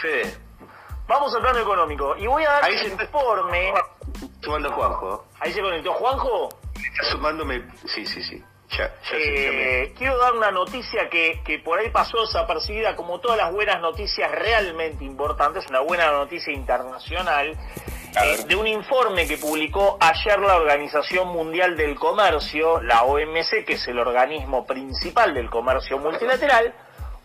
Fede. Vamos al plano económico. Y voy a dar Ahí un se informe. Sumando Juanjo. Ahí se conectó Juanjo. Está sumándome. Sí, sí, sí. Ya, ya, Eh, quiero dar una noticia que, que por ahí pasó desapercibida, como todas las buenas noticias realmente importantes, una buena noticia internacional, eh, de un informe que publicó ayer la Organización Mundial del Comercio, la OMC, que es el organismo principal del comercio multilateral,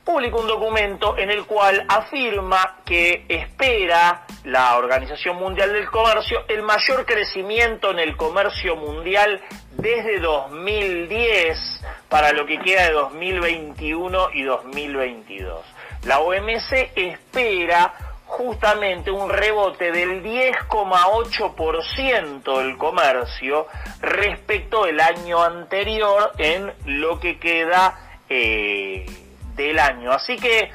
publicó un documento en el cual afirma que espera la Organización Mundial del Comercio el mayor crecimiento en el comercio mundial desde 2010 para lo que queda de 2021 y 2022. La OMC espera justamente un rebote del 10,8% del comercio respecto del año anterior en lo que queda eh, del año. Así que,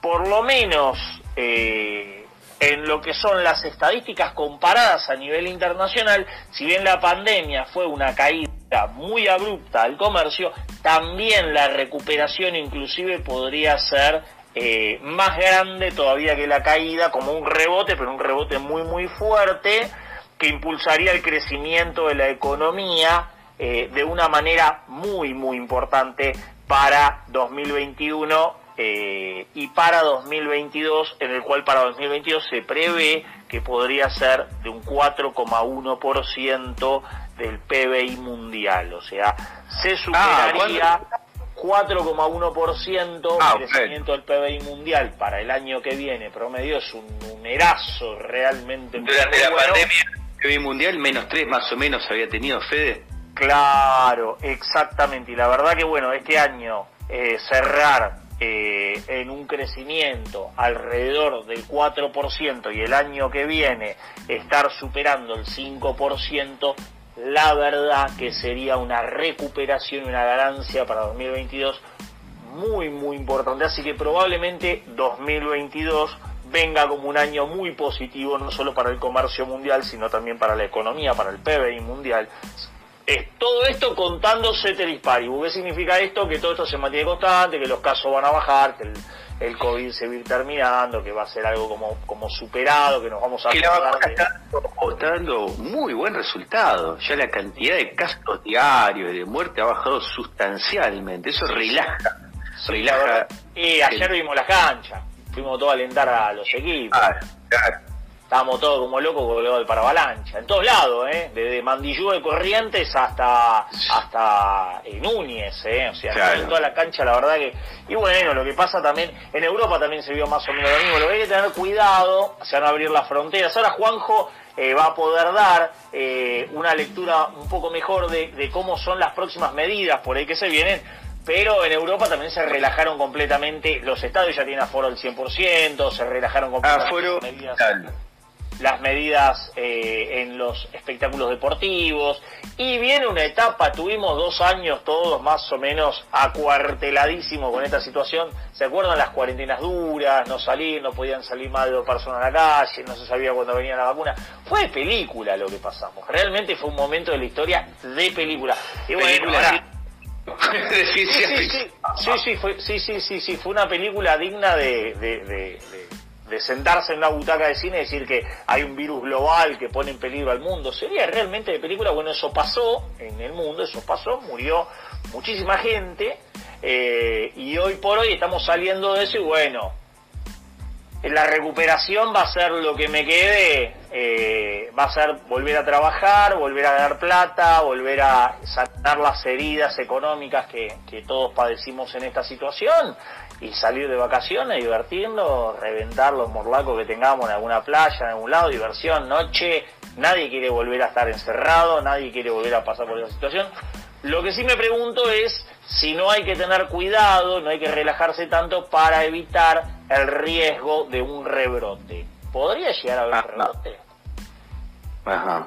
por lo menos, eh, en lo que son las estadísticas comparadas a nivel internacional, si bien la pandemia fue una caída muy abrupta al comercio, también la recuperación inclusive podría ser eh, más grande todavía que la caída, como un rebote, pero un rebote muy muy fuerte, que impulsaría el crecimiento de la economía eh, de una manera muy muy importante para 2021 eh, y para 2022, en el cual para 2022 se prevé que podría ser de un 4,1% del PBI mundial, o sea, se superaría 4,1% Ah, el crecimiento del PBI mundial para el año que viene, promedio es un numerazo realmente muy Durante la bueno. pandemia, el PIB mundial, menos 3 más o menos había tenido Fede. Claro, exactamente. Y la verdad que bueno, este año eh, cerrar eh, en un crecimiento alrededor del 4% y el año que viene estar superando el 5%, la verdad que sería una recuperación una ganancia para 2022 muy muy importante. Así que probablemente 2022 venga como un año muy positivo, no solo para el comercio mundial, sino también para la economía, para el PBI mundial. Es todo esto contándose Paribus. ¿Qué significa esto? Que todo esto se mantiene constante, que los casos van a bajar, que el, el COVID se va a ir terminando, que va a ser algo como, como superado, que nos vamos a Que la vacuna de- está dando, está dando muy buen resultado. Ya la cantidad de casos diarios y de muerte ha bajado sustancialmente. Eso relaja. la relaja. Y ayer vimos la cancha, fuimos todos a alentar a los equipos. Claro, claro. Estábamos todos como locos con lo del paravalancha, en todos lados, ¿eh? desde Mandillú de Corrientes hasta hasta eh, Núñez, ¿eh? o sea, Claro. en toda la cancha, la verdad que... Y bueno, lo que pasa también, en Europa también se vio más o menos lo mismo, lo que hay que tener cuidado, se van a abrir las fronteras. Ahora Juanjo eh, va a poder dar eh, una lectura un poco mejor de, de cómo son las próximas medidas por ahí que se vienen, pero en Europa también se relajaron completamente, los estadios ya tienen aforo del 100%, se relajaron completamente Aforo las medidas. Las medidas eh, en los espectáculos deportivos. Y viene una etapa, tuvimos dos años todos más o menos acuarteladísimos con esta situación, ¿se acuerdan las cuarentenas duras, no salir, no podían salir más de dos personas a la calle, no se sabía cuándo venía la vacuna? Fue de película lo que pasamos, realmente fue un momento de la historia de película. Y bueno, Película. ahora- de Sí, sí, sí, sí, sí, fue, sí, sí, sí, sí, fue una película digna de, de, de- de- de sentarse en una butaca de cine y decir que hay un virus global que pone en peligro al mundo. Sería realmente de película, bueno, eso pasó en el mundo, eso pasó, murió muchísima gente eh, y hoy por hoy estamos saliendo de eso y bueno, la recuperación va a ser lo que me quede, eh, va a ser volver a trabajar, volver a ganar plata, volver a sanar las heridas económicas que, que todos padecimos en esta situación y salir de vacaciones, divertirnos, reventar los morlacos que tengamos en alguna playa, en algún lado, diversión, noche, nadie quiere volver a estar encerrado, nadie quiere volver a pasar por esa situación. Lo que sí me pregunto es si no hay que tener cuidado, no hay que relajarse tanto para evitar el riesgo de un rebrote. ¿Podría llegar a haber Ah, un rebrote? Ajá.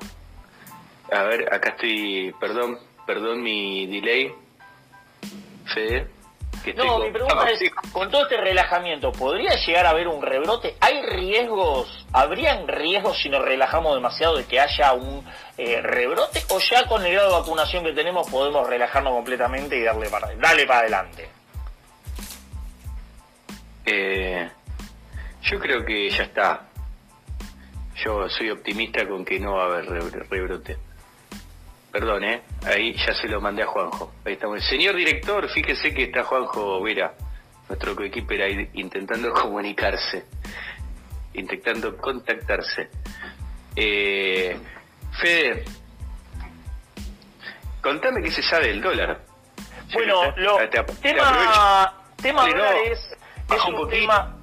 A ver, acá estoy, perdón, perdón mi delay. Fede. Que No, mi pregunta es, con todo este relajamiento, ¿podría llegar a haber un rebrote? ¿Hay riesgos, habrían riesgos si nos relajamos demasiado de que haya un eh, rebrote? ¿O ya con el grado de vacunación que tenemos podemos relajarnos completamente y darle para, darle para adelante? Eh, Yo creo que ya está. Yo soy optimista con que no va a haber rebrote. Perdón, ¿eh? Ahí ya se lo mandé a Juanjo. Ahí estamos. Señor director, fíjese que está Juanjo Vera, nuestro coequiper ahí intentando comunicarse, intentando contactarse. Eh, Fede, contame qué se sabe del dólar. Bueno, lo, tema, tema dólares es un, tema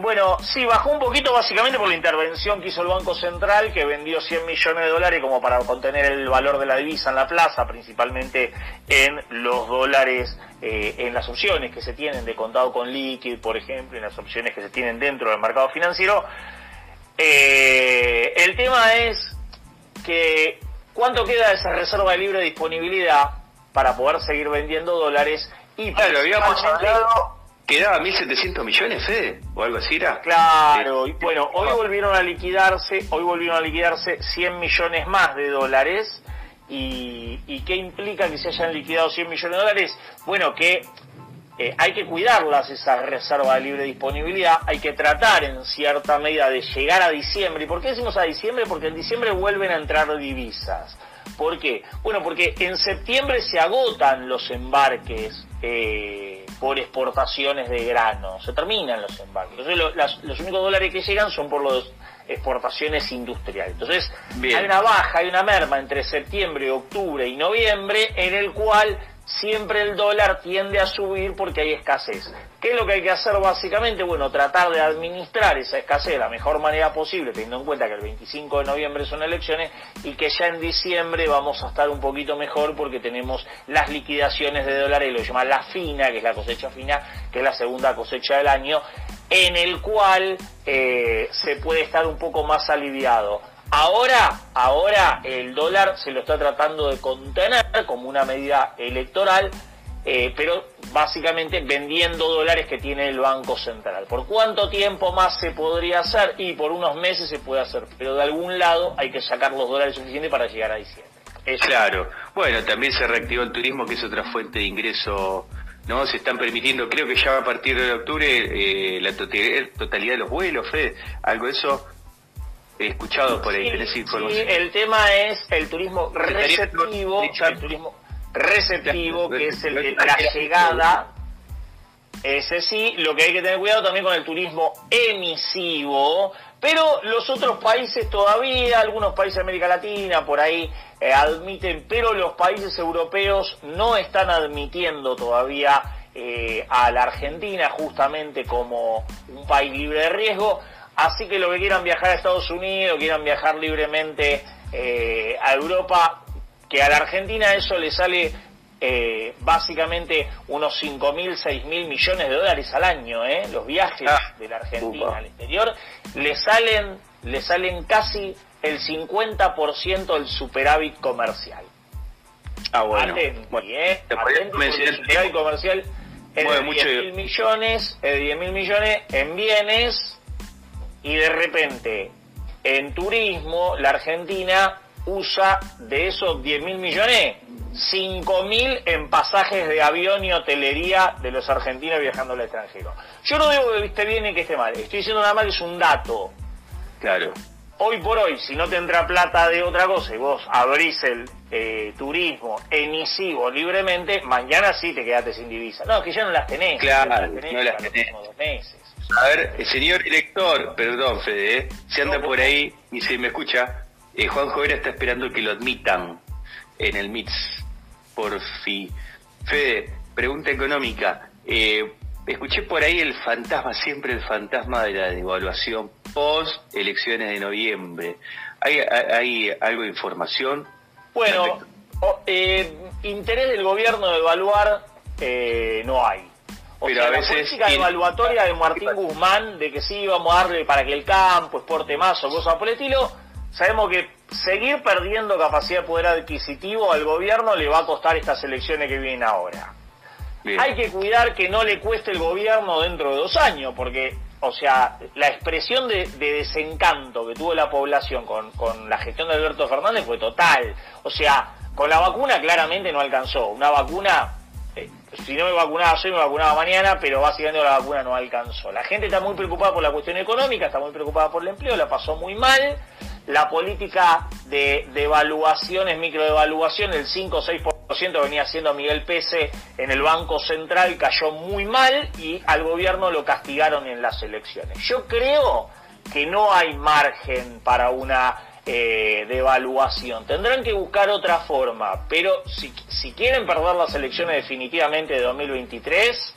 bueno, sí, bajó un poquito básicamente por la intervención que hizo el Banco Central, que vendió 100 millones de dólares como para contener el valor de la divisa en la plaza, principalmente en los dólares, eh, en las opciones que se tienen de contado con líquido, por ejemplo, en las opciones que se tienen dentro del mercado financiero. Eh, el tema es que cuánto queda de esa reserva de libre disponibilidad para poder seguir vendiendo dólares y claro, habíamos hablado quedaba 1.700 millones, Fede, o algo así era. Claro, y bueno, hoy volvieron a liquidarse, hoy volvieron a liquidarse 100 millones más de dólares. ¿Y, y qué implica que se hayan liquidado 100 millones de dólares? Bueno, que eh, hay que cuidarlas, esa reserva de libre disponibilidad, hay que tratar en cierta medida de llegar a diciembre. ¿Y por qué decimos a diciembre? Porque en diciembre vuelven a entrar divisas. ¿Por qué? Bueno, porque en septiembre se agotan los embarques. Eh, por exportaciones de grano. Se terminan los embarques. Entonces los únicos dólares que llegan son por las exportaciones industriales. Entonces hay una baja, hay una merma entre septiembre, octubre y noviembre en el cual siempre el dólar tiende a subir porque hay escasez. ¿Qué es lo que hay que hacer básicamente? Bueno, tratar de administrar esa escasez de la mejor manera posible, teniendo en cuenta que el 25 de noviembre son elecciones y que ya en diciembre vamos a estar un poquito mejor porque tenemos las liquidaciones de dólares, lo llaman la fina, que es la cosecha fina, que es la segunda cosecha del año, en el cual eh, se puede estar un poco más aliviado. Ahora, ahora el dólar se lo está tratando de contener como una medida electoral, eh, pero básicamente vendiendo dólares que tiene el Banco Central. ¿Por cuánto tiempo más se podría hacer? Y por unos meses se puede hacer, pero de algún lado hay que sacar los dólares suficientes para llegar a diciembre. Claro, bueno, también se reactivó el turismo, que es otra fuente de ingreso ¿no? Se están permitiendo, creo que ya a partir de octubre, eh, la totalidad de los vuelos, Fede, algo de eso he escuchado por ahí, sí, el tema es el turismo receptivo, el turismo receptivo, que es el de la llegada, ese sí, lo que hay que tener cuidado también con el turismo emisivo, pero los otros países todavía, algunos países de América Latina por ahí eh, admiten, pero los países europeos no están admitiendo todavía eh, a la Argentina justamente como un país libre de riesgo. Así que lo que quieran viajar a Estados Unidos, quieran viajar libremente eh, a Europa, que a la Argentina eso le sale eh, básicamente unos 5 mil, 6 mil millones de dólares al año, ¿eh? los viajes ah, de la Argentina al exterior, le salen, le salen casi el 50% del superávit comercial. Ah, bueno. Atenti, bueno, ¿eh? el superávit comercial es de 10 mil millones, es de 10 mil millones en bienes y de repente en turismo la Argentina usa de esos 10 mil millones 5 mil en pasajes de avión y hotelería de los argentinos viajando al extranjero. Yo no digo que esté bien ni que esté mal, estoy diciendo nada más que es un dato. Claro. Hoy por hoy, si no tendrá plata de otra cosa y vos abrís el eh, turismo emisivo libremente, mañana sí te quedaste sin divisa. No, es que ya no las tenés. Claro, no las tenés. Dos meses. A ver, señor director, perdón Fede, ¿eh? se anda por ahí y se me escucha, eh, Juan Jovera está esperando que lo admitan en el MITS, por fin. Fede, pregunta económica. Eh, escuché por ahí el fantasma, siempre el fantasma de la devaluación post elecciones de noviembre. ¿Hay, hay, algo de información? Bueno, interés del gobierno de evaluar no hay pero a veces la política evaluatoria de Martín Guzmán, de que sí vamos a darle para que el campo exporte más o cosas por el estilo, sabemos que seguir perdiendo capacidad de poder adquisitivo al gobierno le va a costar estas elecciones que vienen ahora. Hay que cuidar que no le cueste el gobierno dentro de dos años, porque, o sea, la expresión de, desencanto que tuvo la población con, con la gestión de Alberto Fernández fue total. O sea, con la vacuna claramente no alcanzó. Una vacuna eh, si no me vacunaba soy, me vacunaba mañana, pero básicamente la vacuna no alcanzó. La gente está muy preocupada por la cuestión económica, está muy preocupada por el empleo, la pasó muy mal. La política de, devaluaciones, microdevaluación, el 5 o 6% venía haciendo Miguel Pese en el Banco Central, cayó muy mal y al gobierno lo castigaron en las elecciones. Yo creo que no hay margen para una eh, devaluación. Tendrán que buscar otra forma, pero si, si quieren perder las elecciones definitivamente de 2023,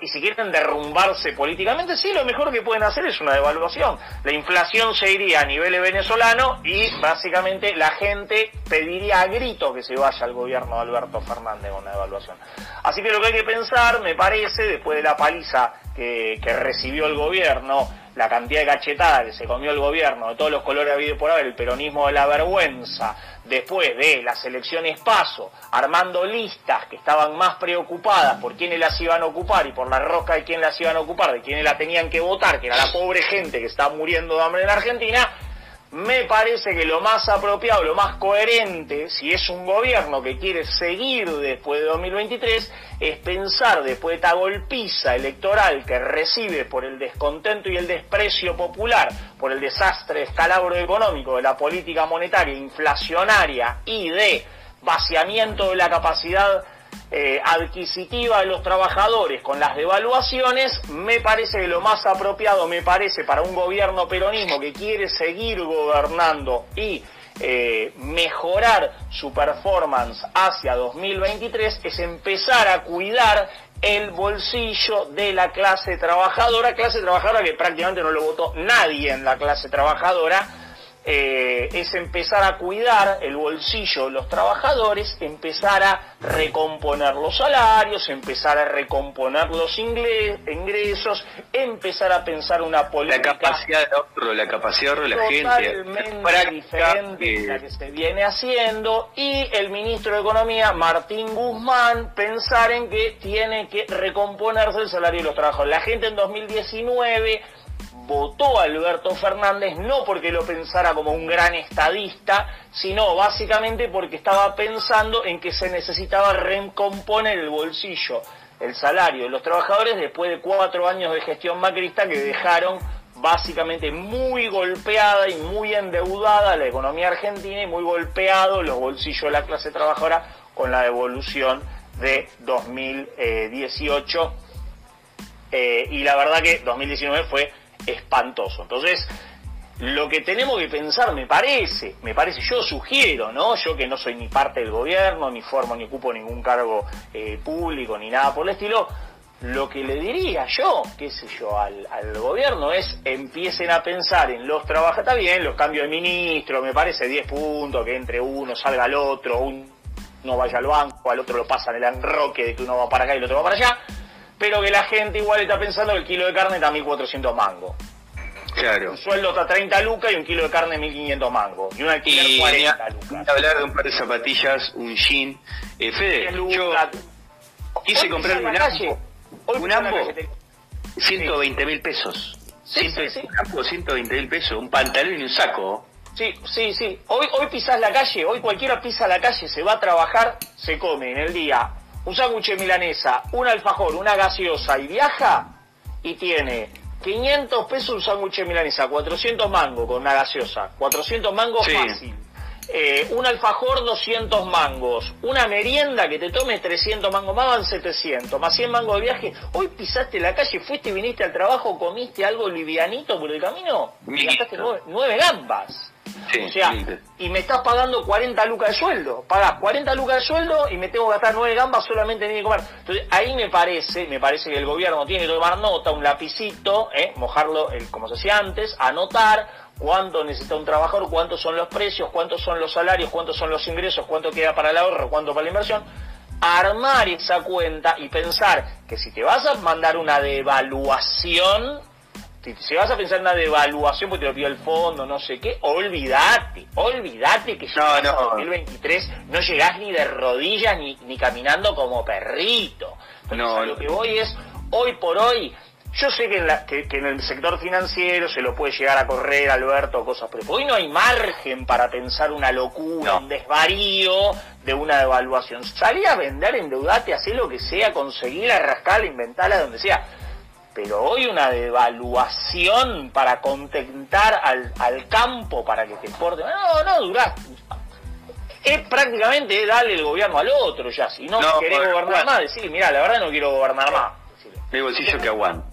y si quieren derrumbarse políticamente, sí, lo mejor que pueden hacer es una devaluación. La inflación se iría a nivel venezolano y básicamente la gente pediría a grito que se vaya al gobierno de Alberto Fernández con la devaluación. Así que lo que hay que pensar, me parece, después de la paliza que, que recibió el gobierno, la cantidad de cachetada que se comió el gobierno, de todos los colores habido por haber, el peronismo de la vergüenza, después de las elecciones paso, armando listas que estaban más preocupadas por quiénes las iban a ocupar y por la roca de quién las iban a ocupar, de quiénes la tenían que votar, que era la pobre gente que está muriendo de hambre en Argentina, me parece que lo más apropiado, lo más coherente, si es un gobierno que quiere seguir después de 2023, es pensar después de esta golpiza electoral que recibe por el descontento y el desprecio popular, por el desastre escalabro económico de la política monetaria inflacionaria y de vaciamiento de la capacidad eh, adquisitiva de los trabajadores con las devaluaciones, me parece que lo más apropiado, me parece, para un gobierno peronismo que quiere seguir gobernando y eh, mejorar su performance hacia 2023 es empezar a cuidar el bolsillo de la clase trabajadora, clase trabajadora que prácticamente no lo votó nadie en la clase trabajadora, eh, es empezar a cuidar el bolsillo de los trabajadores, empezar a recomponer los salarios, empezar a recomponer los ingresos, empezar a pensar una política... La capacidad de ahorro, la capacidad de la gente. Totalmente diferente la que se viene haciendo y el ministro de Economía, Martín Guzmán, pensar en que tiene que recomponerse el salario de los trabajadores. La gente en 2019 votó a Alberto Fernández no porque lo pensara como un gran estadista, sino básicamente porque estaba pensando en que se necesitaba recomponer el bolsillo, el salario de los trabajadores después de cuatro años de gestión macrista que dejaron básicamente muy golpeada y muy endeudada la economía argentina y muy golpeado los bolsillos de la clase trabajadora con la devolución de 2018 eh, y la verdad que 2019 fue espantoso. Entonces, lo que tenemos que pensar, me parece, me parece, yo sugiero, ¿no? Yo que no soy ni parte del gobierno, ni formo ni ocupo ningún cargo eh, público, ni nada por el estilo, lo que le diría yo, qué sé yo, al, gobierno es empiecen a pensar en los trabajadores, está bien, los cambios de ministro, me parece 10 puntos, que entre uno salga al otro, uno vaya al banco, al otro lo pasan el enroque de que uno va para acá y el otro va para allá, pero que la gente igual está pensando que el kilo de carne está a 1.400 mangos. Claro. Un sueldo está a 30 lucas y un kilo de carne 1.500 mangos. Y un alquiler 40 lucas. hablar de un par de zapatillas, un jean. Eh, Fede, yo quise comprar un ambo. Un ambo, 120 mil pesos. Sí, sí, sí. Un ambo, 120 mil pesos. Un pantalón y un saco. Sí, sí, sí. Hoy, hoy pisás la calle, hoy cualquiera pisa la calle, se va a trabajar, se come en el día un sándwich milanesa, un alfajor, una gaseosa y viaja y tiene 500 pesos un sándwich milanesa, 400 mangos con una gaseosa, 400 mangos fácil. Eh, un alfajor 200 mangos, una merienda que te tome 300 mangos, más van 700, más 100 mangos de viaje. Hoy pisaste la calle, fuiste, viniste al trabajo, comiste algo livianito por el camino y gastaste nueve gambas o sea, y me estás pagando 40 lucas de sueldo. Pagás 40 lucas de sueldo y me tengo que gastar 9 gambas solamente en ir a comer. Entonces, ahí me parece, me parece que el gobierno tiene que tomar nota, un lapicito, ¿eh? mojarlo, como se hacía antes, anotar cuánto necesita un trabajador, cuántos son los precios, cuántos son los salarios, cuántos son los ingresos, cuánto queda para el ahorro, cuánto para la inversión. Armar esa cuenta y pensar que si te vas a mandar una devaluación, si vas a pensar en una devaluación porque te lo pidió el fondo, no sé qué, olvídate, olvídate que ya en 2023 no llegás ni de rodillas ni, ni caminando como perrito. no, lo que voy es, hoy por hoy, Yo sé que en, la, que, en el sector financiero se lo puede llegar a correr, Alberto, cosas, pero hoy no hay margen para pensar una locura, un desvarío de una devaluación. Salí a vender, endeudate, hacer lo que sea, conseguir, arrascar, inventarla donde sea. Pero hoy una devaluación para contentar al, al campo, para que te importe, no, no, durás. Es prácticamente darle el gobierno al otro ya. Si no, querés gobernar más, decir, mira, la verdad no quiero gobernar más. Mi bolsillo que aguante.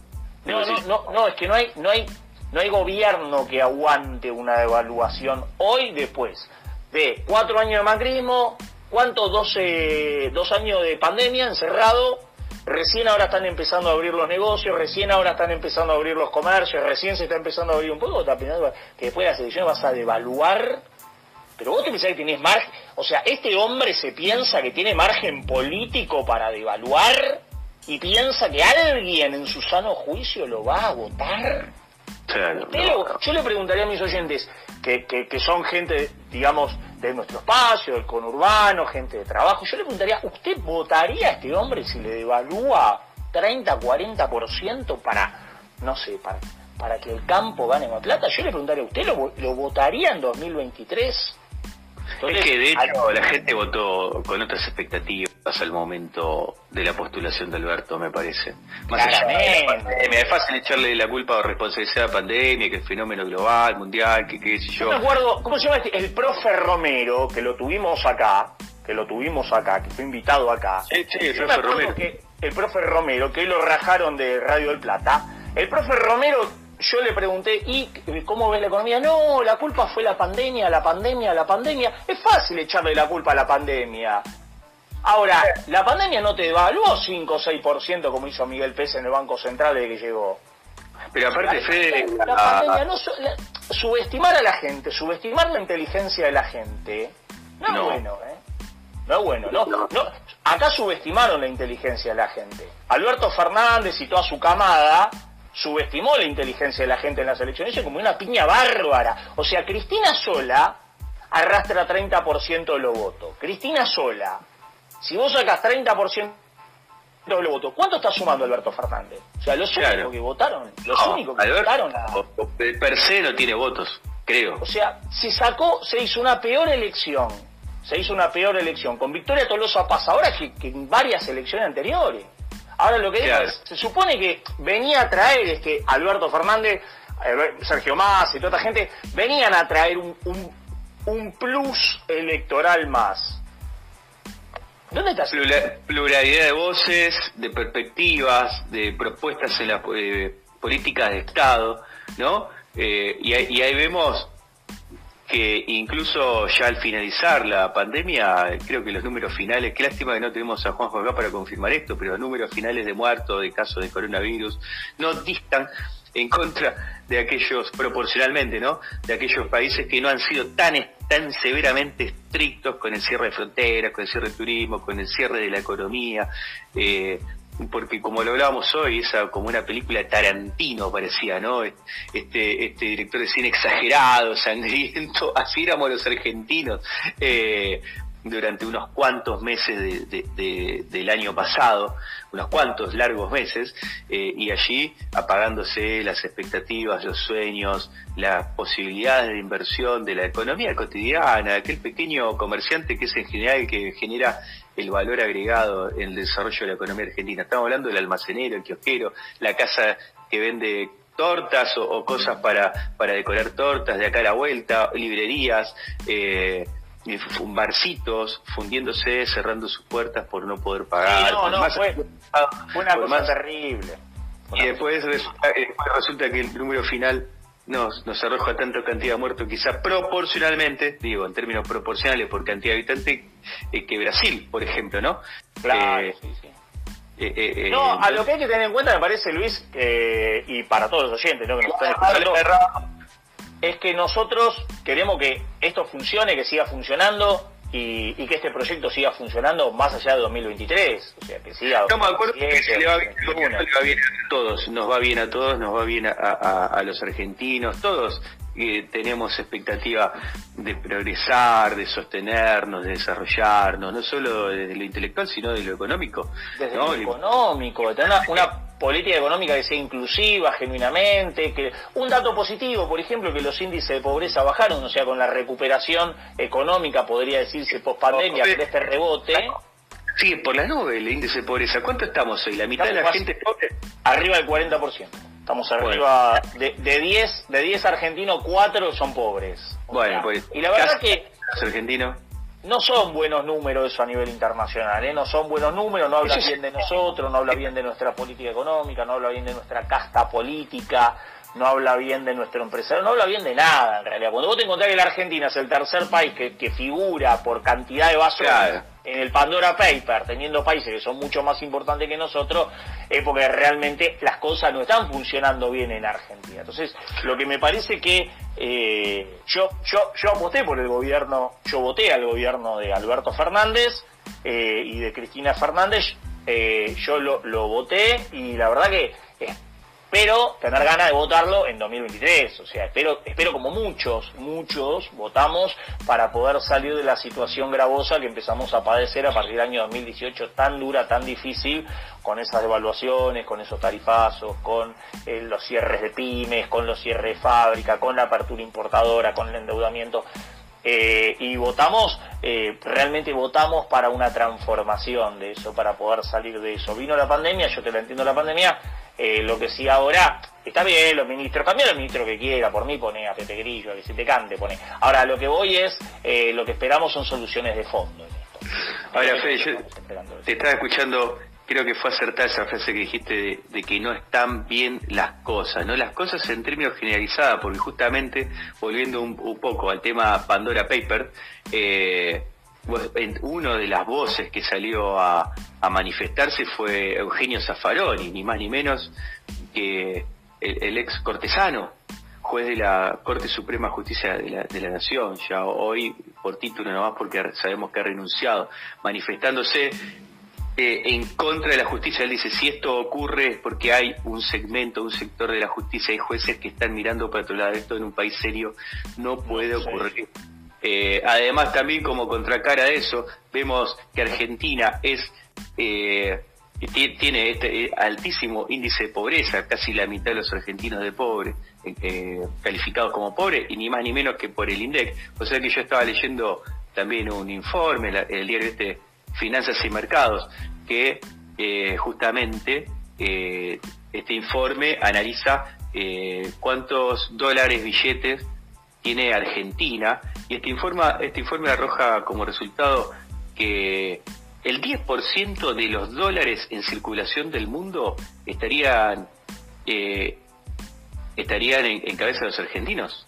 No, no, no, no, es que no hay, no hay, no hay gobierno que aguante una devaluación hoy después de cuatro años de macrismo, ¿cuántos? Doce, dos años de pandemia encerrado, recién ahora están empezando a abrir los negocios, recién ahora están empezando a abrir los comercios, recién se está empezando a abrir un poco, que después de las elecciones vas a devaluar, pero vos te pensás que tenés margen, o sea, este hombre se piensa que tiene margen político para devaluar y piensa que alguien en su sano juicio lo va a votar. Yo le preguntaría a mis oyentes, que, que, son gente, digamos, de nuestro espacio, del conurbano, gente de trabajo, yo le preguntaría, ¿usted votaría a este hombre si le devalúa 30, 40% para, no sé, para, para que el campo gane más plata? Yo le preguntaría, ¿usted lo, lo votaría en 2023? Es que de hecho la gente votó con otras expectativas al momento de la postulación de Alberto, me parece. Más allá de la pandemia, es fácil echarle la culpa o responsabilidad a la pandemia, que es fenómeno global, mundial, que qué sé yo. me acuerdo, ¿cómo se llama este? El profe Romero, que lo tuvimos acá, que lo tuvimos acá, que fue invitado acá. Sí, sí, el profe Romero. Que el profe Romero, que lo rajaron de Radio del Plata, el profe Romero yo le pregunté, ¿y cómo ves la economía? No, la culpa fue la pandemia, la pandemia, la pandemia. Es fácil echarle la culpa a la pandemia. Ahora, la pandemia no te devaluó 5 o 6% como hizo Miguel Pérez en el Banco Central desde que llegó. Pero aparte, Fede... La, pandemia no... subestimar a la gente, subestimar la inteligencia de la gente, no, es bueno, ¿eh? No es bueno, no, no. Acá subestimaron la inteligencia de la gente. Alberto Fernández y toda su camada subestimó la inteligencia de la gente en las elecciones como una piña bárbara. O sea, Cristina sola arrastra 30% de los votos. Cristina sola. Si vos sacas 30% de los votos, ¿cuánto está sumando Alberto Fernández? O sea, los únicos que votaron, los únicos que votaron Per se no tiene votos, creo. O sea, se sacó, se hizo una peor elección, se hizo una peor elección con Victoria Tolosa Pasadora que, que en varias elecciones anteriores. Ahora lo que digo es, se supone que venía a traer, es que Alberto Fernández, Sergio Más y toda esta gente, venían a traer un, un, plus electoral más. ¿Dónde está? Pluralidad de voces, de perspectivas, de propuestas en las eh, políticas de Estado, ¿no? Eh, y, y ahí vemos que incluso ya al finalizar la pandemia, creo que los números finales, qué lástima que no tenemos a Juanjo acá para confirmar esto, pero los números finales de muertos de casos de coronavirus no distan en contra de aquellos, proporcionalmente, ¿no? De aquellos países que no han sido tan, tan severamente estrictos con el cierre de fronteras, con el cierre de turismo, con el cierre de la economía, eh, porque como lo hablábamos hoy, esa como una película de Tarantino parecía, ¿no? Este, este director de cine exagerado, sangriento, así éramos los argentinos. Eh, durante unos cuantos meses de, del año pasado, unos cuantos largos meses, eh, y allí apagándose las expectativas, los sueños, las posibilidades de inversión de la economía cotidiana, aquel pequeño comerciante que es en general que genera el valor agregado en el desarrollo de la economía argentina. Estamos hablando del almacenero, el kiosquero, la casa que vende tortas o, cosas para, para decorar tortas de acá a la vuelta, librerías, eh, barcitos fundiéndose, cerrando sus puertas por no poder pagar. no, no, fue, una cosa terrible. y después resulta, que el número final nos, nos arroja tanta cantidad de muertos, quizás proporcionalmente, digo, en términos proporcionales por cantidad de habitantes, eh, que Brasil, por ejemplo, ¿no? Claro, eh, sí, sí. Eh, no, a lo que hay que tener en cuenta, me parece, Luis, y para todos los oyentes ¿no? que nos están escuchando, es que nosotros queremos que esto funcione, que siga funcionando y, que este proyecto siga funcionando más allá de 2023. O sea, que siga. Estamos de acuerdo que se le va, bien, a todos, nos va bien a todos, nos va bien a, los argentinos, todos eh, tenemos expectativa de progresar, de sostenernos, de desarrollarnos, no solo desde lo intelectual, sino de lo económico. Desde lo económico, de tener una política económica que sea inclusiva genuinamente, que un dato positivo, por ejemplo, que los índices de pobreza bajaron, o sea, con la recuperación económica, podría decirse, post pandemia, pero este rebote. Sí, por la nube el índice de pobreza. ¿Cuánto estamos hoy? ¿La mitad de la gente pobre? Arriba del 40%. Estamos arriba de, de 10 de 10 argentinos, 4 son pobres. bueno, pues. Y la verdad que. Los argentinos no son buenos números eso a nivel internacional, ¿eh? no son buenos números, no habla bien de nosotros, no habla bien de nuestra política económica, no habla bien de nuestra casta política, no habla bien de nuestro empresario, no habla bien de nada en realidad. Cuando vos te encontrás que la Argentina es el tercer país que, que figura por cantidad de basura en el Pandora Paper, teniendo países que son mucho más importantes que nosotros, es porque realmente las cosas no están funcionando bien en Argentina. Entonces, lo que me parece que eh, yo, yo, yo aposté por el gobierno, yo voté al gobierno de Alberto Fernández eh, y de Cristina Fernández, eh, yo lo, lo voté y la verdad que espero tener ganas de votarlo en 2023. O sea, espero, espero como muchos, muchos votamos para poder salir de la situación gravosa que empezamos a padecer a partir del año 2018, tan dura, tan difícil, con esas devaluaciones, con esos tarifazos, con eh, los cierres de pymes, con los cierres de fábrica, con la apertura importadora, con el endeudamiento. Eh, y votamos, eh, realmente votamos para una transformación de eso, para poder salir de eso. Vino la pandemia, yo te la entiendo la pandemia, eh, lo que sí ahora, está bien, los ministros, también los ministros que quiera, por mí pone a Pepe Grillo, a que se te cante, pone. Ahora, lo que voy es, eh, lo que esperamos son soluciones de fondo en esto. Ahora, Fede, yo te estaba escuchando, creo que fue acertada esa frase que dijiste de, que no están bien las cosas, ¿no? Las cosas en términos generalizados, porque justamente, volviendo un, poco al tema Pandora Paper, eh, uno de las voces que salió a, manifestarse fue Eugenio Zaffaroni, ni más ni menos que el, ex cortesano, juez de la Corte Suprema de Justicia de la, de la Nación, ya hoy por título nomás porque sabemos que ha renunciado, manifestándose eh, en contra de la justicia. Él dice, si esto ocurre es porque hay un segmento, un sector de la justicia y jueces que están mirando para otro lado. Esto en un país serio no puede ocurrir. Eh, además, también como contracara de eso, vemos que Argentina es eh, tiene este eh, altísimo índice de pobreza, casi la mitad de los argentinos de pobres, calificados como pobres, y ni más ni menos que por el INDEC. O sea que yo estaba leyendo también un informe, el diario este Finanzas y Mercados, que justamente este informe analiza cuántos dólares, billetes tiene Argentina y este informe, este informe arroja como resultado que el 10% de los dólares en circulación del mundo estarían eh, estarían en, cabeza de los argentinos.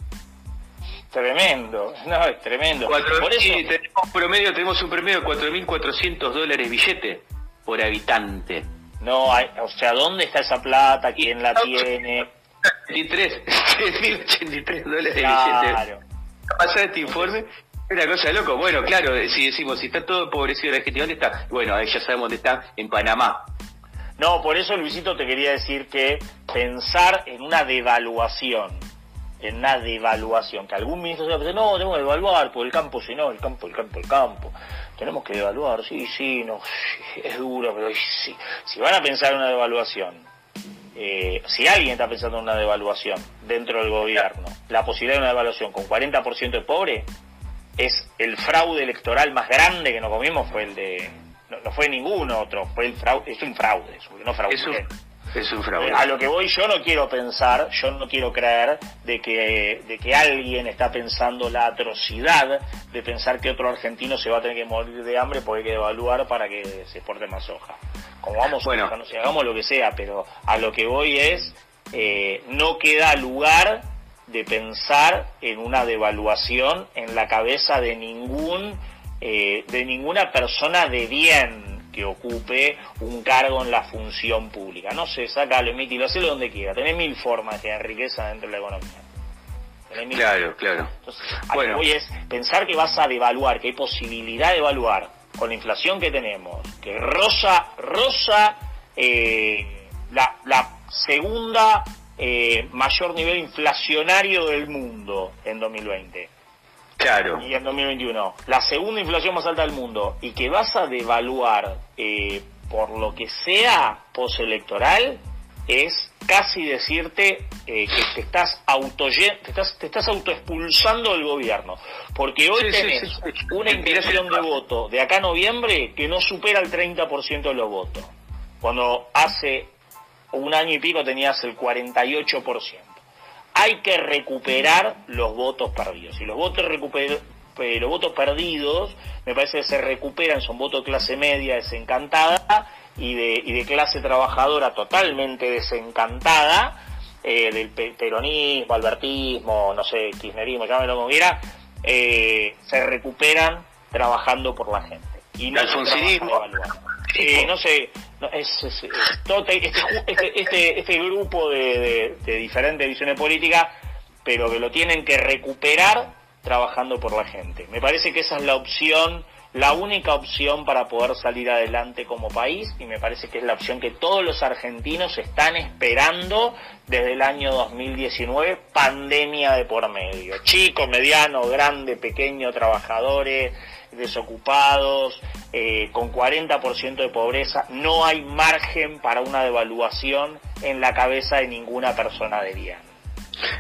Tremendo, no, es tremendo. por eso... tenemos, promedio, tenemos un promedio de 4.400 dólares billete por habitante. No, hay, o sea, ¿dónde está esa plata? ¿Quién la tiene? 83, 1083 dólares de billete. Pasar este informe una cosa loco. Bueno, claro, si decimos, si está todo empobrecido la Argentina, ¿dónde está? Bueno, ya sabemos dónde está, en Panamá. No, por eso, Luisito, te quería decir que pensar en una devaluación, en una devaluación, que algún ministro se decir, no, tenemos que devaluar, por el campo, si no, el campo, el campo, el campo. Tenemos que devaluar, sí, sí, no, es duro, pero sí. Si van a pensar en una devaluación, eh, si alguien está pensando en una devaluación dentro del gobierno, la posibilidad de una devaluación con 40% de pobre, es el fraude electoral más grande que nos comimos, fue el de... No, fue ningún otro, fue el fraude, es un fraude, no fraude. Es un, fraude. A lo que voy yo no quiero pensar, yo no quiero creer de que, de que alguien está pensando la atrocidad de pensar que otro argentino se va a tener que morir de hambre porque hay que devaluar para que se exporte más soja como vamos, bueno. no sé, hagamos lo que sea, pero a lo que voy es, eh, no queda lugar de pensar en una devaluación en la cabeza de ningún, eh, de ninguna persona de bien que ocupe un cargo en la función pública. No sé, sácalo, emítilo, hacelo donde quiera. Tenés mil formas de tener riqueza dentro de la economía. claro, claro. Entonces, que voy es pensar que vas a devaluar, que hay posibilidad de evaluar con la inflación que tenemos, que rosa, rosa eh, la, la, segunda eh, mayor nivel inflacionario del mundo en 2020. Claro. Y en 2021. La segunda inflación más alta del mundo. Y que vas a devaluar eh, por lo que sea postelectoral, es casi decirte eh, que te estás auto te estás, te estás autoexpulsando del gobierno. Porque hoy tenés una intención de voto de acá a noviembre que no supera el 30% de los votos. Cuando hace un año y pico tenías el 48%. Hay que recuperar los votos perdidos. Y los votos recuper los votos perdidos, me parece que se recuperan, son votos de clase media desencantada y de, y de clase trabajadora totalmente desencantada, eh, del peronismo, albertismo, no sé, kirchnerismo, llámelo como quiera, eh, se recuperan trabajando por la gente. Y no eh, no sé, este, grupo de diferentes visiones políticas, pero que lo tienen que recuperar trabajando por la gente. Me parece que esa es la opción, la única opción para poder salir adelante como país y me parece que es la opción que todos los argentinos están esperando desde el año 2019, pandemia de por medio. Chico, mediano, grande, pequeño, trabajadores, desocupados, eh, con 40% de pobreza, no hay margen para una devaluación en la cabeza de ninguna persona de bien.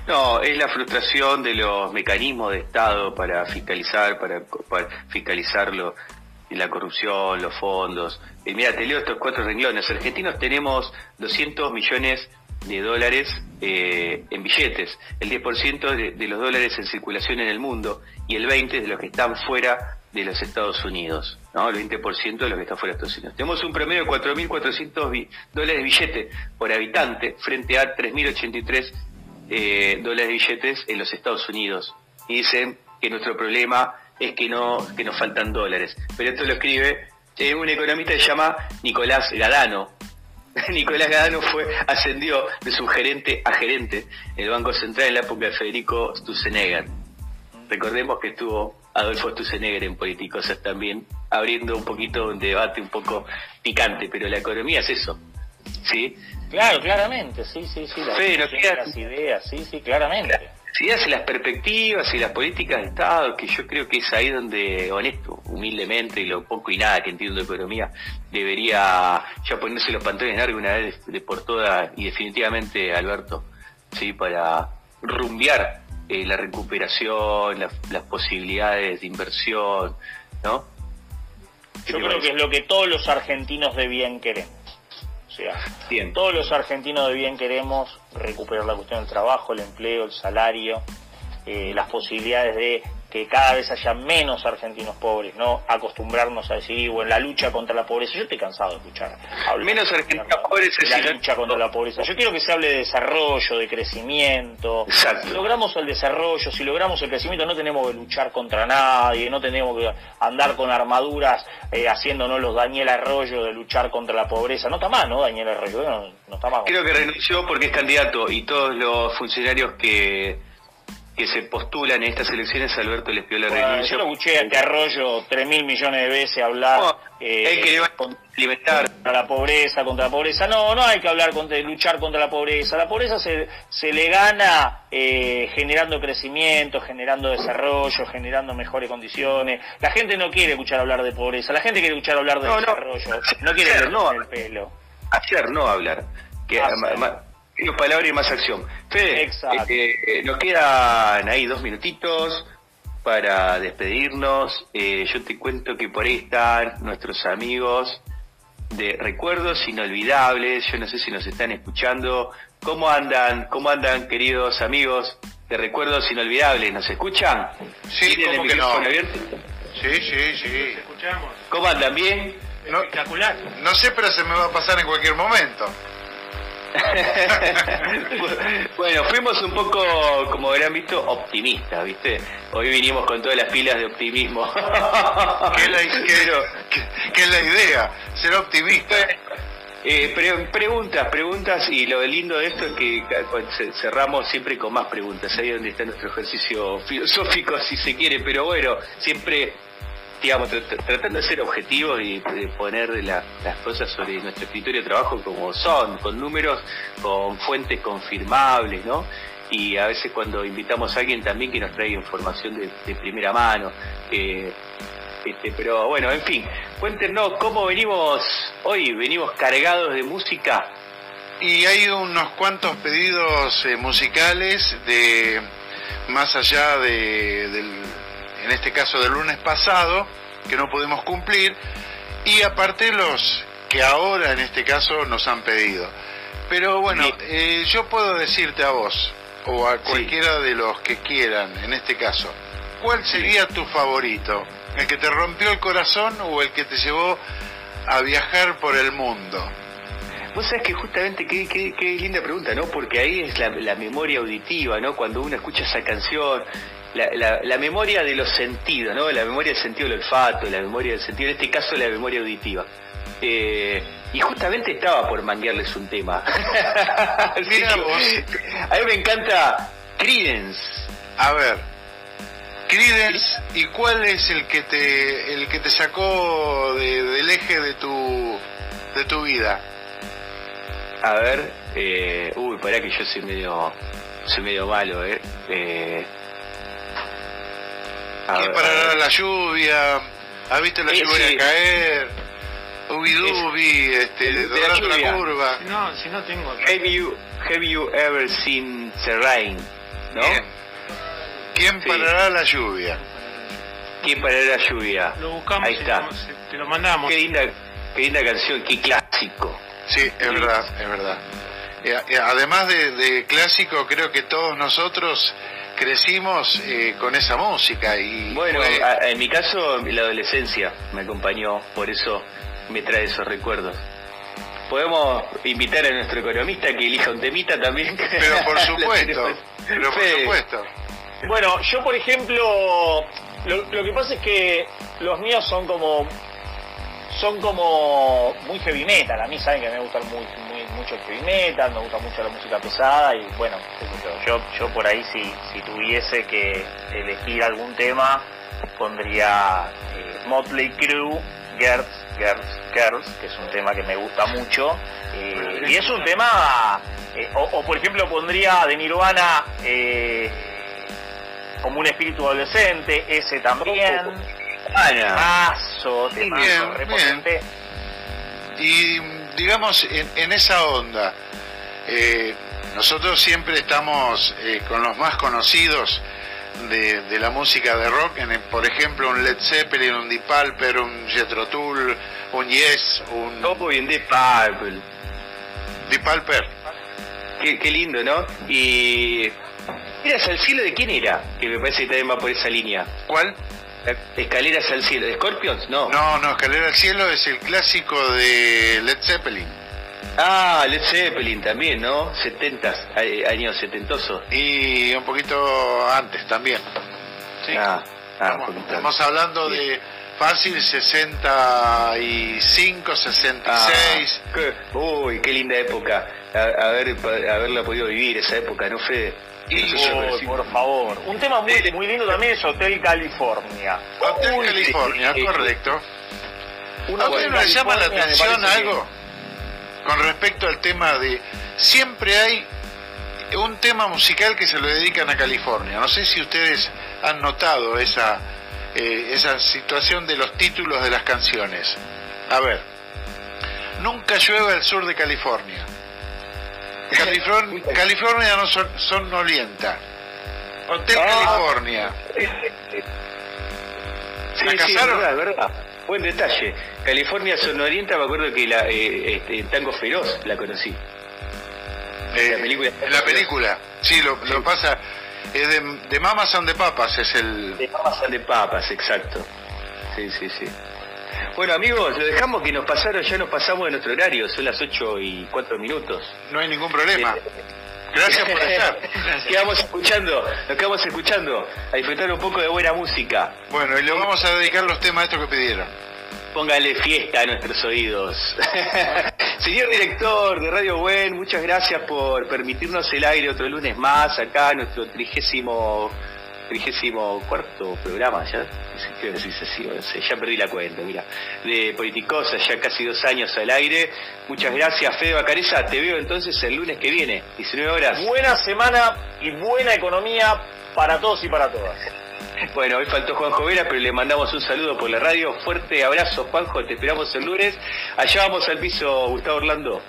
No, es la frustración de los mecanismos de Estado para fiscalizar, para, fiscalizarlo, la corrupción, los fondos. Y mira, te leo estos cuatro renglones. Argentinos tenemos 200 millones de dólares eh, en billetes, el 10% de, de los dólares en circulación en el mundo y el 20% de los que están fuera de los Estados Unidos, ¿no? El 20% de los que están fuera de Estados Unidos. Tenemos un promedio de 4.400 dólares de billete por habitante frente a 3.083 eh, dólares de billetes en los Estados Unidos. Y dicen que nuestro problema es que no que nos faltan dólares. Pero esto lo escribe eh, un economista que se llama Nicolás Gadano. Nicolás Gadano fue ascendió de subgerente a gerente en el Banco Central en la época de Federico Stussenegger. Recordemos que estuvo Adolfo Stussenegger en Políticos también, abriendo un poquito un debate un poco picante, pero la economía es eso, ¿sí? Claro, claramente, sí, sí, sí. Las, las ideas, sí, sí, claramente. Las ideas y las perspectivas y las políticas de Estado, que yo creo que es ahí donde, honesto, humildemente, y lo poco y nada que entiendo de economía, debería ya ponerse los pantalones largos una vez de, por todas y definitivamente, Alberto, sí, para rumbear eh, la recuperación, las posibilidades de inversión, ¿no? Yo creo que es lo que todos los argentinos debían querer o sea, todos los argentinos de bien queremos recuperar la cuestión del trabajo, el empleo, el salario, eh, las posibilidades de que cada vez haya menos argentinos pobres, ¿no? Acostumbrarnos a decir, bueno, la lucha contra la pobreza. Yo estoy cansado de escuchar. Menos argentinos pobres es La lucha contra la pobreza. Yo quiero que se hable de desarrollo, de crecimiento. Exacto. Si logramos el desarrollo, si logramos el crecimiento, no tenemos que luchar contra nadie, no tenemos que andar con armaduras eh, haciéndonos los Daniel Arroyo de luchar contra la pobreza. No está mal, ¿no? Daniel Arroyo, no, no está mal. Creo que renunció porque es candidato y todos los funcionarios que que se postulan en estas elecciones, Alberto les pidió la bueno, Yo lo escuché a Arroyo tres mil millones de veces hablar. No, eh, que Contra la pobreza, contra la pobreza. No, no hay que hablar contra, luchar contra la pobreza. La pobreza se, se le gana eh, generando crecimiento, generando desarrollo, generando mejores condiciones. La gente no quiere escuchar hablar de pobreza, la gente quiere escuchar hablar de desarrollo. No, quiere ver no, el pelo. Ayer no hablar. Que, Menos palabra y más acción. Fede, este, eh, nos quedan ahí dos minutitos para despedirnos. Eh, yo te cuento que por ahí están nuestros amigos de Recuerdos Inolvidables. Yo no sé si nos están escuchando. ¿Cómo andan? ¿Cómo andan, queridos amigos de Recuerdos Inolvidables? ¿Nos escuchan? Sí, ¿cómo el que no? abierto? Sí, sí, sí. escuchamos. ¿Cómo andan? ¿Bien? Espectacular. No sé, pero se me va a pasar en cualquier momento. bueno, fuimos un poco, como habrán visto, optimistas, ¿viste? Hoy vinimos con todas las pilas de optimismo. ¿Qué, es la, idea? Ser optimista. Eh, preguntas, preguntas, y lo lindo de esto es que cerramos siempre con más preguntas. Ahí donde está nuestro ejercicio filosófico, si se quiere, pero bueno, siempre digamos, tratando de ser objetivos y de poner las cosas sobre nuestro escritorio de trabajo como son, con números, con fuentes confirmables, ¿no? Y a veces cuando invitamos a alguien también que nos traiga información de, primera mano. este, pero bueno, en fin, cuéntenos cómo venimos hoy, venimos cargados de música Y hay unos cuantos pedidos eh, musicales de más allá de, del, en este caso del lunes pasado, que no pudimos cumplir, y aparte los que ahora en este caso nos han pedido. Pero bueno, eh, yo puedo decirte a vos, o a cualquiera de los que quieran, en este caso, ¿cuál sería tu favorito? ¿El que te rompió el corazón o el que te llevó a viajar por el mundo? Vos sabés que justamente, qué, qué, linda pregunta, ¿no? Porque ahí es la, memoria auditiva, ¿no? Cuando uno escucha esa canción, la, la, memoria de los sentidos, ¿no? La memoria del sentido del olfato, la memoria del sentido, en este caso la memoria auditiva. Eh, y justamente estaba por manguearles un tema. Vos. A mí me encanta Credence. A ver, Credence, ¿y cuál es el que te el que te sacó del eje de tu de tu vida? A ver, eh, uy, para que yo soy medio, soy medio malo, ¿eh? eh ¿Quién parará la lluvia? ¿Has visto la lluvia caer? Ubi Dubi, este, de, la, la curva. No, si no tengo. Have you, have you ever seen the rain? ¿No? ¿Quién parará la lluvia? ¿Quién parará la lluvia? Lo buscamos. Ahí está. Te lo mandamos. Qué linda, qué linda canción, qué clásico. Sí, es verdad, es verdad. además de, clásico, creo que todos nosotros crecimos eh, con esa música y bueno en mi caso la adolescencia me acompañó por eso me trae esos recuerdos. Podemos invitar a nuestro economista que elija un temita también. Pero por supuesto pero por supuesto. Bueno yo por ejemplo lo, lo que pasa es que los míos son como son como muy heavy metal. A mí saben que me gusta muy, mucho el heavy metal, me gusta mucho la música pesada y bueno, yo, yo por ahí si, si tuviese que elegir algún tema, pondría eh, Motley Crue, Girls, Girls, Girls, que es un tema que me gusta mucho. Eh, y es un tema, eh, o, por ejemplo pondría de Nirvana como un espíritu adolescente, ese también. Temazo, temazo, Y digamos, en, esa onda, eh, nosotros siempre estamos eh, con los más conocidos de, la música de rock, en, por ejemplo un Led Zeppelin, un Deep Purple, un Jethro Tull, un Yes, un... Topo y un Deep Purple. Deep Purple. Qué, qué lindo, ¿no? Y... ¿Eras al cielo de quién era? Que me parece que también va por esa línea. ¿Cuál? Escaleras al cielo. ¿De Scorpions? No. No, no, Escalera al cielo es el clásico de Led Zeppelin. Ah, Led Zeppelin también, ¿no? 70, años setentosos. Y un poquito antes también. Sí. Ah, ah estamos, hablando de fácil 65, 66. Ah, uy, qué linda época. A, ver, haberla podido vivir esa época, ¿no, Fede? Por favor. Un tema muy, muy lindo también es Hotel California. Hotel California, correcto. ¿A usted le llama la atención algo con respecto al tema de... Siempre hay un tema musical que se lo dedican a California. No sé si ustedes han notado esa, eh, esa situación de los títulos de las canciones. A ver, Nunca llueve al sur de California. California, no son, son Hotel ah. California. Sí, sí, verdad, verdad. Buen detalle. California Sonorienta, me acuerdo que la, eh, este, Tango Feroz la conocí. Eh, la película. La película, sí, lo, lo pasa. Es de, de Mamas and the Papas, es el. De Mamas and the Papas, exacto. Sí, sí, sí. Bueno amigos, lo dejamos que nos pasaron, ya nos pasamos de nuestro horario, son las 8 y 4 minutos. No hay ningún problema. Gracias por estar. Nos quedamos escuchando, nos quedamos escuchando, a disfrutar un poco de buena música. Bueno, y le vamos a dedicar los temas estos que pidieron. Póngale fiesta a nuestros oídos. Señor director de Radio Buen, muchas gracias por permitirnos el aire otro lunes más acá, nuestro trigésimo trigésimo cuarto programa, ya, ya perdí la cuenta, mira, de Politicosa, ya casi dos años al aire. Muchas gracias, Fede Bacareza, te veo entonces el lunes que viene, 19 horas. Buena semana y buena economía para todos y para todas. Bueno, hoy faltó Juanjo Vera, pero le mandamos un saludo por la radio. Fuerte abrazo, Juanjo, te esperamos el lunes. Allá vamos al piso, Gustavo Orlando.